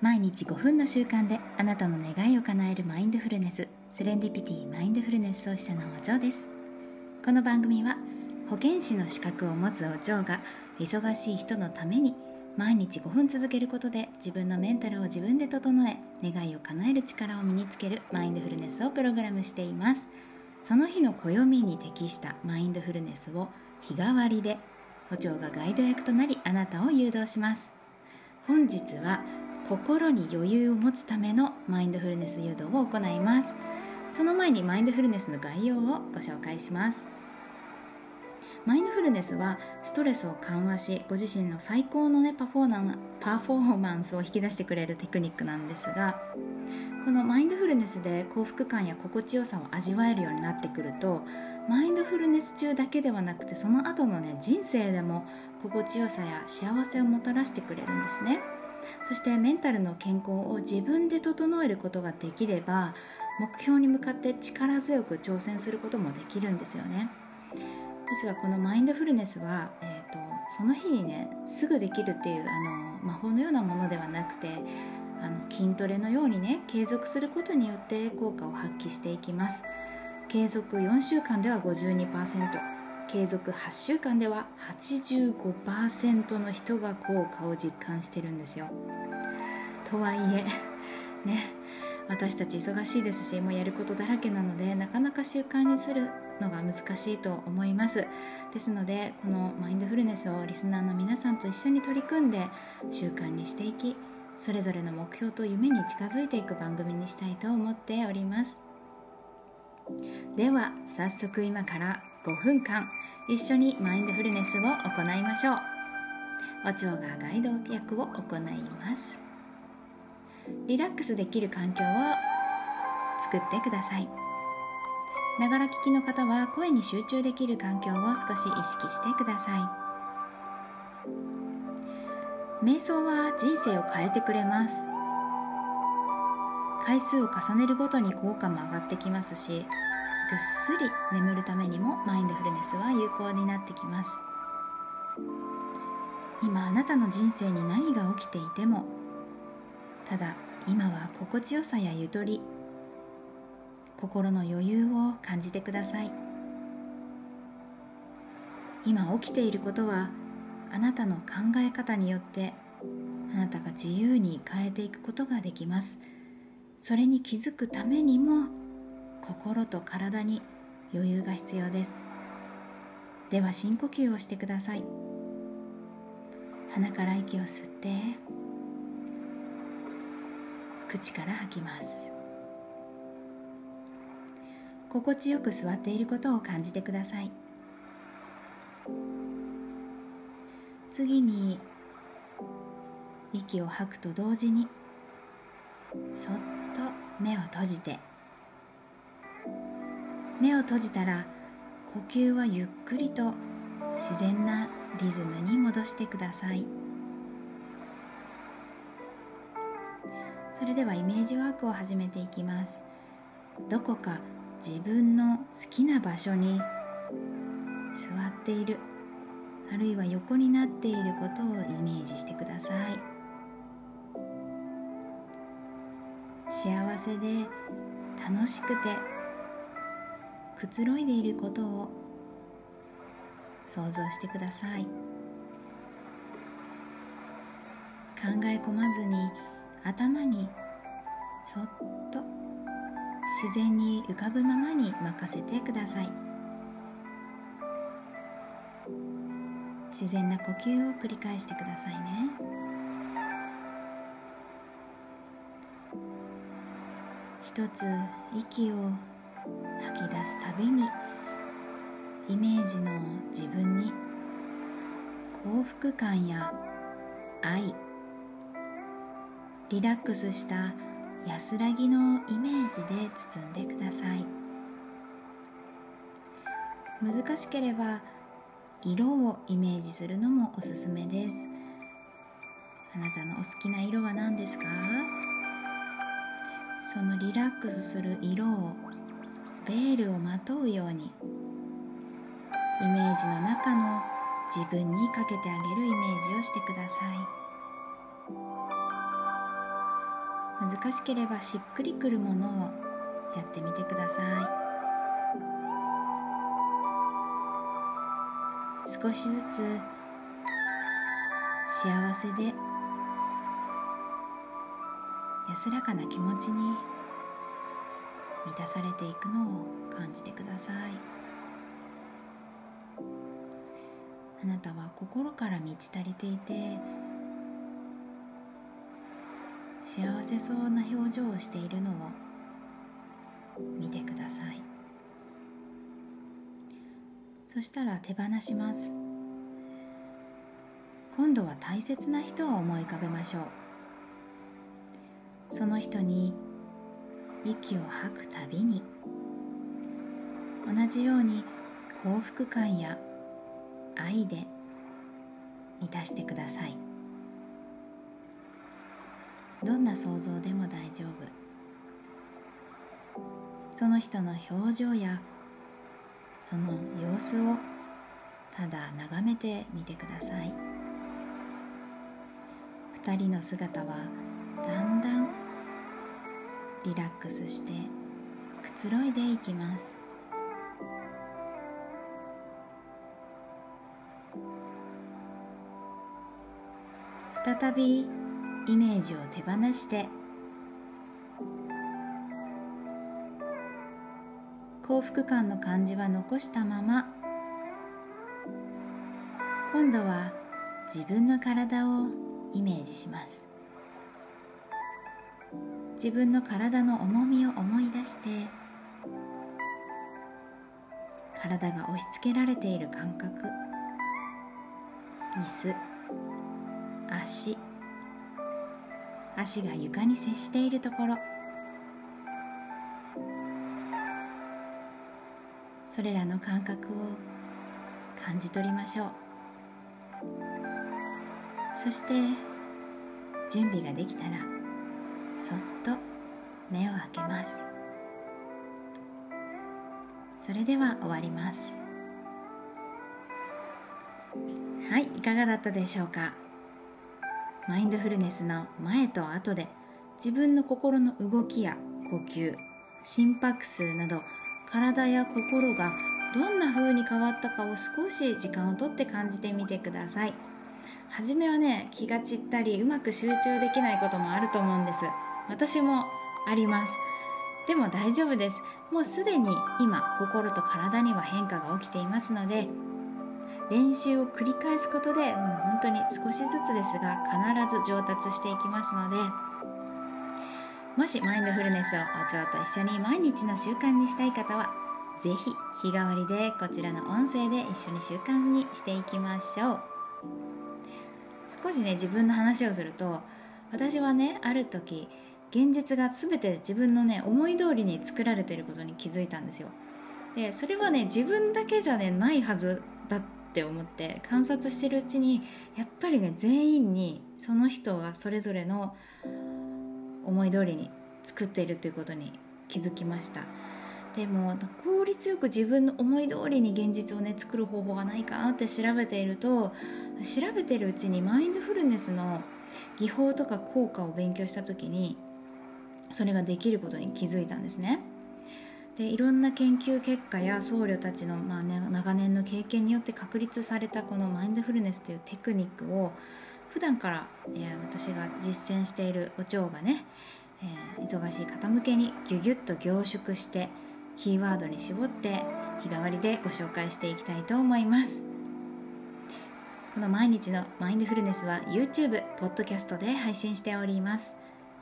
毎日5分の習慣であなたの願いを叶えるマインドフルネスセレンディピティマインドフルネス創始者のお嬢です。この番組は保健師の資格を持つお嬢が忙しい人のために毎日5分続けることで自分のメンタルを自分で整え願いを叶える力を身につけるマインドフルネスをプログラムしています。その日の暦に適したマインドフルネスを日替わりでお嬢がガイド役となりあなたを誘導します。本日は心に余裕を持つためのマインドフルネス誘導を行いますその前にマインドフルネスの概要をご紹介しますマインドフルネスはストレスを緩和しご自身の最高の、ね、パフォーパフォーマンスを引き出してくれるテクニックなんですがこのマインドフルネスで幸福感や心地よさを味わえるようになってくるとマインドフルネス中だけではなくてその後のね人生でも心地よさや幸せをもたらしてくれるんですね。そしてメンタルの健康を自分で整えることができれば目標に向かって力強く挑戦することもできるんですよね。ですがこのマインドフルネスは、えーと、その日にねすぐできるっていうあの魔法のようなものではなくてあの筋トレのようにね継続することによって効果を発揮していきます。継続4週間では52%継続8週間では85%の人が効果を実感してるんですよ。とはいえね私たち忙しいですしもうやることだらけなのでなかなか習慣にするのが難しいと思います。ですのでこのマインドフルネスをリスナーの皆さんと一緒に取り組んで習慣にしていきそれぞれの目標と夢に近づいていく番組にしたいと思っております。では早速今から5分間一緒にマインドフルネスを行いましょう。お蝶がガイド役を行います。リラックスできる環境を作ってください。ながら聞きの方は声に集中できる環境を少し意識してください。瞑想は人生を変えてくれます。回数を重ねるごとに効果も上がってきますしぐっすり眠るためにもマインドフルネスは有効になってきます。今あなたの人生に何が起きていてもただ今は心地よさやゆとり心の余裕を感じてください。今起きていることはあなたの考え方によってあなたが自由に変えていくことができます。それに気づくためにも心と体に余裕が必要です。では深呼吸をしてください。鼻から息を吸って口から吐きます。心地よく座っていることを感じてください。次に息を吐くと同時にそっと目を閉じて目を閉じたら呼吸はゆっくりと自然なリズムに戻してください。それではイメージワークを始めていきます。どこか自分の好きな場所に座っているあるいは横になっていることをイメージしてください。幸せで楽しくてくつろいでいることを想像してください。考え込まずに頭にそっと自然に浮かぶままに任せてください。自然な呼吸を繰り返してくださいね。一つ息を吐き出すたびにイメージの自分に幸福感や愛リラックスした安らぎのイメージで包んでください。難しければ色をイメージするのもおすすめです。あなたのお好きな色は何ですか？そのリラックスする色をベールをまとうように。イメージの中の自分にかけてあげるイメージをしてください。難しければしっくりくるものをやってみてください。少しずつ幸せで安らかな気持ちに満たされていくのを感じてください。あなたは心から満ち足りていて幸せそうな表情をしているのを見てください。そしたら手放します。今度は大切な人を思い浮かべましょう。その人に息を吐くたびに同じように幸福感や愛で満たしてください。どんな想像でも大丈夫。その人の表情やその様子をただ眺めてみてください。2人の姿はだんだんリラックスしてくつろいでいきます。再びイメージを手放して幸福感の感じは残したまま今度は自分の体をイメージします。自分の体の重みを思い出して体が押し付けられている感覚。椅子。足。足が床に接しているところ。それらの感覚を感じ取りましょう。そして準備ができたらそっと目を開けます。それでは終わります。はいいかがだったでしょうか？マインドフルネスの前と後で自分の心の動きや呼吸心拍数など体や心がどんな風に変わったかを少し時間をとって感じてみてください。初めはね気が散ったりうまく集中できないこともあると思うんです。私もあります。でも大丈夫です。もうすでに今心と体には変化が起きていますので練習を繰り返すことでもう本当に少しずつですが必ず上達していきますのでもしマインドフルネスをお蝶と一緒に毎日の習慣にしたい方は是非日替わりでこちらの音声で一緒に習慣にしていきましょう。少しね自分の話をすると私はねある時現実が全て自分のね思い通りに作られていることに気づいたんですよ。でそれはね自分だけじゃねないはずだって思って観察してるうちにやっぱりね全員にその人がそれぞれの思い通りに作っているということに気づきました。でも効率よく自分の思い通りに現実をね作る方法がないかなって調べていると調べてるうちにマインドフルネスの技法とか効果を勉強した時にそれができることに気づいたんですね。でいろんな研究結果や僧侶たちの、まあね、長年の経験によって確立されたこのマインドフルネスというテクニックを普段から、えー、私が実践しているお蝶がね、えー、忙しい方向けにギュギュッと凝縮してキーワードに絞って日替わりでご紹介していきたいと思いますこの毎日のマインドフルネスは YouTube、ポッドキャストで配信しております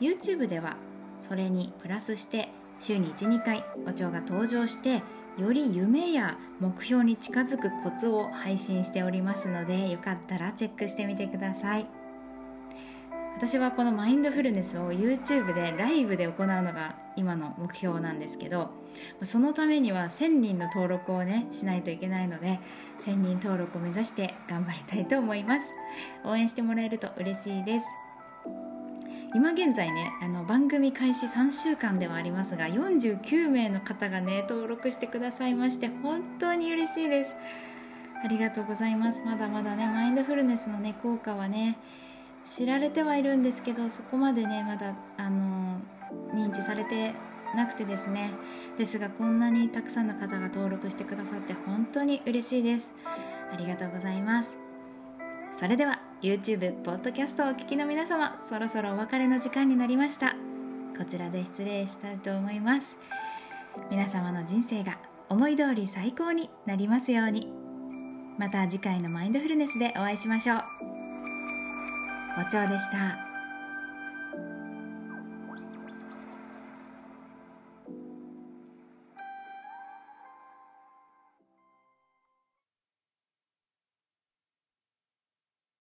YouTube ではそれにプラスして週に12回お蝶が登場してより夢や目標に近づくコツを配信しておりますのでよかったらチェックしてみてください。私はこのマインドフルネスを YouTube でライブで行うのが今の目標なんですけどそのためには1000人の登録をねしないといけないので1000人登録を目指して頑張りたいと思います。応援してもらえると嬉しいです。今現在ねあの番組開始3週間ではありますが49名の方がね登録してくださいまして本当に嬉しいです。ありがとうございます。まだまだねマインドフルネスのね効果はね知られてはいるんですけどそこまでねまだあの認知されてなくてですね。ですがこんなにたくさんの方が登録してくださって本当に嬉しいです。ありがとうございます。それでは YouTube、ポッドキャストをお聞きの皆様そろそろお別れの時間になりました。こちらで失礼したいと思います。皆様の人生が思い通り最高になりますように。また次回のマインドフルネスでお会いしましょう。お蝶でした。